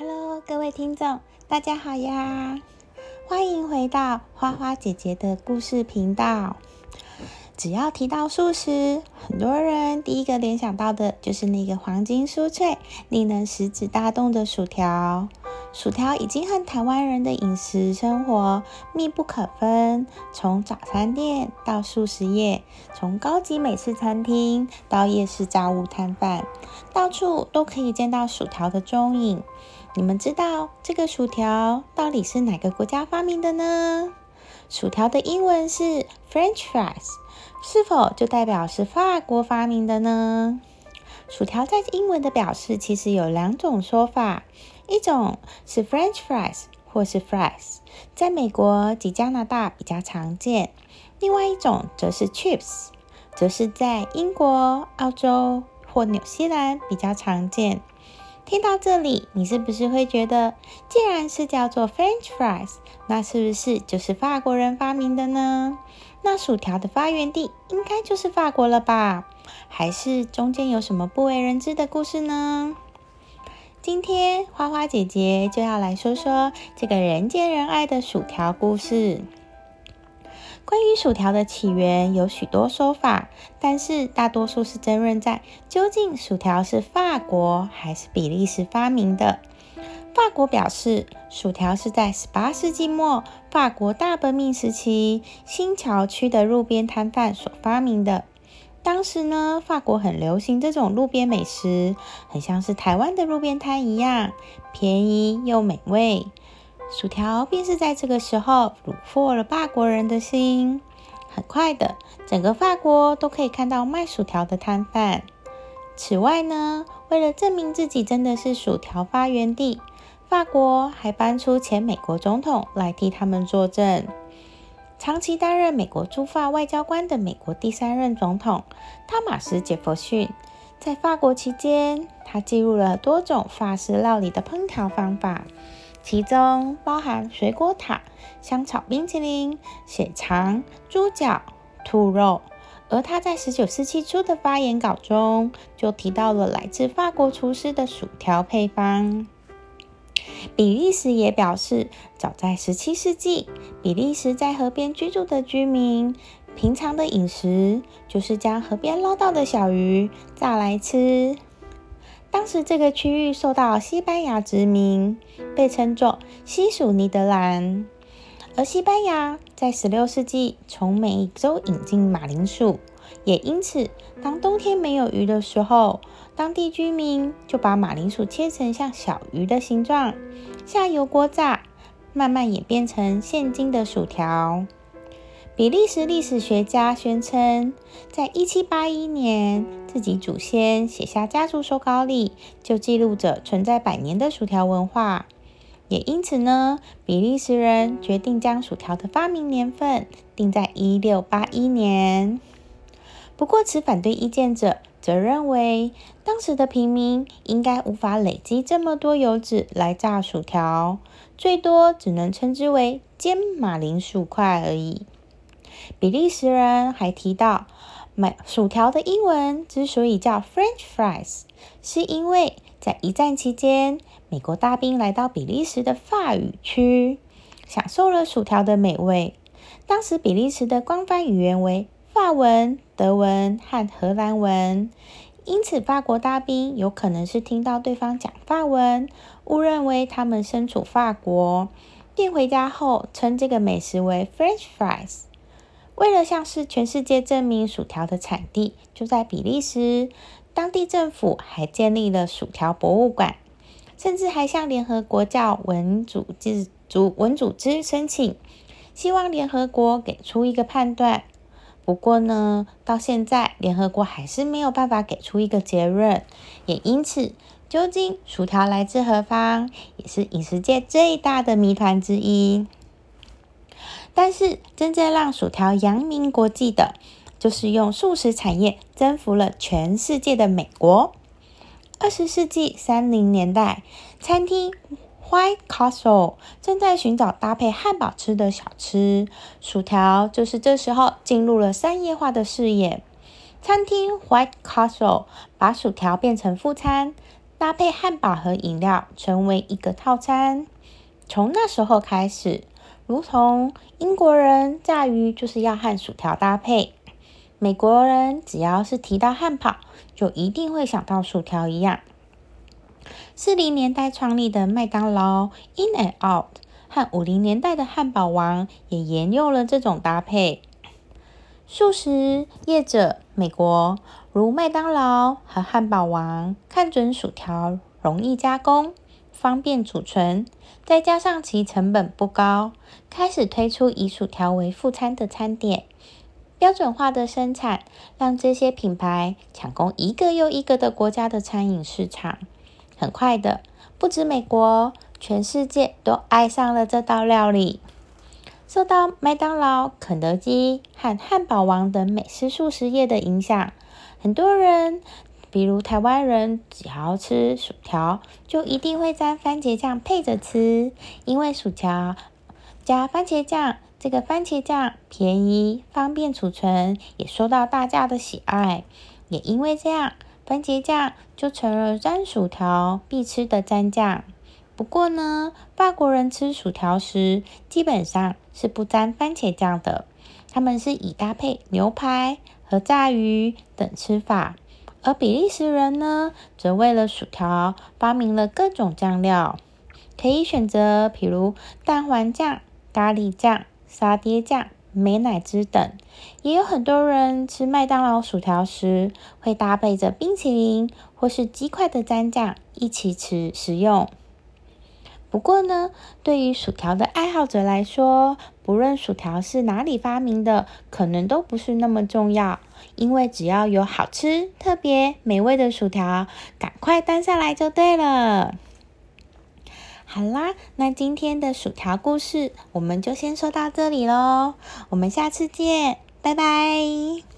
Hello，各位听众，大家好呀！欢迎回到花花姐姐的故事频道。只要提到素食，很多人第一个联想到的就是那个黄金酥脆、令人食指大动的薯条。薯条已经和台湾人的饮食生活密不可分，从早餐店到素食业，从高级美式餐厅到夜市炸物摊贩，到处都可以见到薯条的踪影。你们知道这个薯条到底是哪个国家发明的呢？薯条的英文是 French fries，是否就代表是法国发明的呢？薯条在英文的表示其实有两种说法。一种是 French fries 或是 fries，在美国及加拿大比较常见；另外一种则是 chips，则是在英国、澳洲或纽西兰比较常见。听到这里，你是不是会觉得，既然是叫做 French fries，那是不是就是法国人发明的呢？那薯条的发源地应该就是法国了吧？还是中间有什么不为人知的故事呢？今天花花姐姐就要来说说这个人见人爱的薯条故事。关于薯条的起源有许多说法，但是大多数是争论在究竟薯条是法国还是比利时发明的。法国表示，薯条是在十八世纪末法国大革命时期新桥区的路边摊贩所发明的。当时呢，法国很流行这种路边美食，很像是台湾的路边摊一样，便宜又美味。薯条便是在这个时候虏获了法国人的心。很快的，整个法国都可以看到卖薯条的摊贩。此外呢，为了证明自己真的是薯条发源地，法国还搬出前美国总统来替他们作证。长期担任美国驻法外交官的美国第三任总统汤马斯·杰弗逊，在法国期间，他记录了多种法式料理的烹调方法，其中包含水果塔、香草冰淇淋、血肠、猪脚、兔肉。而他在十九世纪初的发言稿中，就提到了来自法国厨师的薯条配方。比利时也表示，早在十七世纪，比利时在河边居住的居民，平常的饮食就是将河边捞到的小鱼炸来吃。当时这个区域受到西班牙殖民，被称作西属尼德兰。而西班牙在十六世纪从美洲引进马铃薯，也因此，当冬天没有鱼的时候，当地居民就把马铃薯切成像小鱼的形状，下油锅炸，慢慢演变成现今的薯条。比利时历史学家宣称，在1781年，自己祖先写下家族手稿里就记录着存在百年的薯条文化。也因此呢，比利时人决定将薯条的发明年份定在1681年。不过，持反对意见者。则认为，当时的平民应该无法累积这么多油脂来炸薯条，最多只能称之为煎马铃薯块而已。比利时人还提到，买薯条的英文之所以叫 French fries，是因为在一战期间，美国大兵来到比利时的法语区，享受了薯条的美味。当时比利时的官方语言为。法文、德文和荷兰文，因此法国大兵有可能是听到对方讲法文，误认为他们身处法国，便回家后称这个美食为 French fries。为了向世全世界证明薯条的产地就在比利时，当地政府还建立了薯条博物馆，甚至还向联合国教文组织组文组织申请，希望联合国给出一个判断。不过呢，到现在联合国还是没有办法给出一个结论，也因此，究竟薯条来自何方，也是饮食界最大的谜团之一。但是，真正让薯条扬名国际的，就是用素食产业征服了全世界的美国。二十世纪三零年代，餐厅。White Castle 正在寻找搭配汉堡吃的小吃，薯条就是这时候进入了商业化的视野。餐厅 White Castle 把薯条变成副餐，搭配汉堡和饮料成为一个套餐。从那时候开始，如同英国人炸鱼就是要和薯条搭配，美国人只要是提到汉堡，就一定会想到薯条一样。四零年代创立的麦当劳 （In and Out） 和五零年代的汉堡王也沿用了这种搭配。素食业者美国如麦当劳和汉堡王看准薯条容易加工、方便储存，再加上其成本不高，开始推出以薯条为副餐的餐点。标准化的生产让这些品牌抢攻一个又一个的国家的餐饮市场。很快的，不止美国，全世界都爱上了这道料理。受到麦当劳、肯德基和汉堡王等美式素食业的影响，很多人，比如台湾人，只要吃薯条，就一定会沾番茄酱配着吃，因为薯条加番茄酱，这个番茄酱便宜、方便储存，也受到大家的喜爱。也因为这样，番茄酱就成了沾薯条必吃的蘸酱。不过呢，法国人吃薯条时基本上是不沾番茄酱的，他们是以搭配牛排和炸鱼等吃法。而比利时人呢，则为了薯条发明了各种酱料，可以选择，譬如蛋黄酱、咖喱酱、沙爹酱、美乃滋等。也有很多人吃麦当劳薯条时，会搭配着冰淇淋或是鸡块的蘸酱一起吃食用。不过呢，对于薯条的爱好者来说，不论薯条是哪里发明的，可能都不是那么重要。因为只要有好吃、特别美味的薯条，赶快端上来就对了。好啦，那今天的薯条故事我们就先说到这里喽，我们下次见，拜拜。